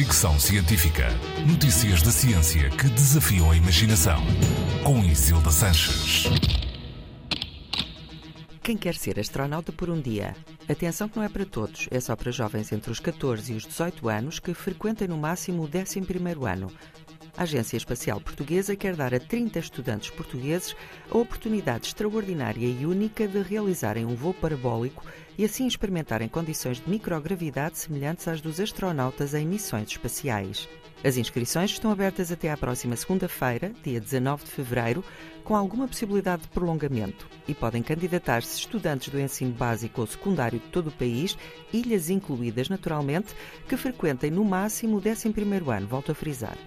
Fricção Científica. Notícias da ciência que desafiam a imaginação. Com Isilda Sanches. Quem quer ser astronauta por um dia? Atenção que não é para todos, é só para jovens entre os 14 e os 18 anos que frequentem no máximo o 11º ano. A Agência Espacial Portuguesa quer dar a 30 estudantes portugueses a oportunidade extraordinária e única de realizarem um voo parabólico e assim experimentarem condições de microgravidade semelhantes às dos astronautas em missões espaciais. As inscrições estão abertas até à próxima segunda-feira, dia 19 de fevereiro, com alguma possibilidade de prolongamento. E podem candidatar-se estudantes do ensino básico ou secundário de todo o país, ilhas incluídas naturalmente, que frequentem no máximo o 11º ano, volto a frisar.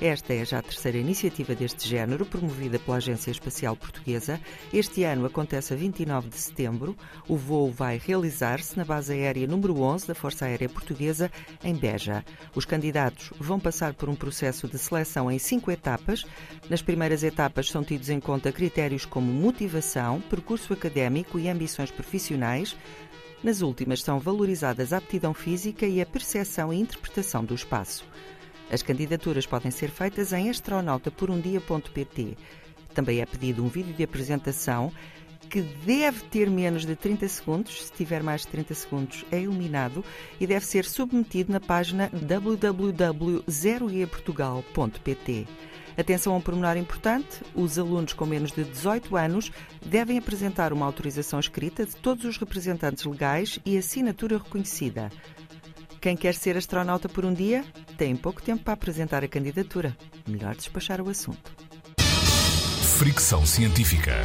Esta é já a terceira iniciativa deste género, promovida pela Agência Espacial Portuguesa. Este ano acontece a 29 de setembro. O voo vai realizar-se na base aérea número 11 da Força Aérea Portuguesa, em Beja. Os candidatos vão passar por um processo de seleção em cinco etapas. Nas primeiras etapas são tidos em conta critérios como motivação, percurso académico e ambições profissionais. Nas últimas são valorizadas a aptidão física e a percepção e interpretação do espaço. As candidaturas podem ser feitas em astronauta.porumdia.pt. Também é pedido um vídeo de apresentação que deve ter menos de 30 segundos, se tiver mais de 30 segundos é eliminado e deve ser submetido na página www.zeroeportugal.pt. Atenção a um pormenor importante: os alunos com menos de 18 anos devem apresentar uma autorização escrita de todos os representantes legais e assinatura reconhecida. Quem quer ser astronauta por um dia tem pouco tempo para apresentar a candidatura. Melhor despachar o assunto. Fricção Científica.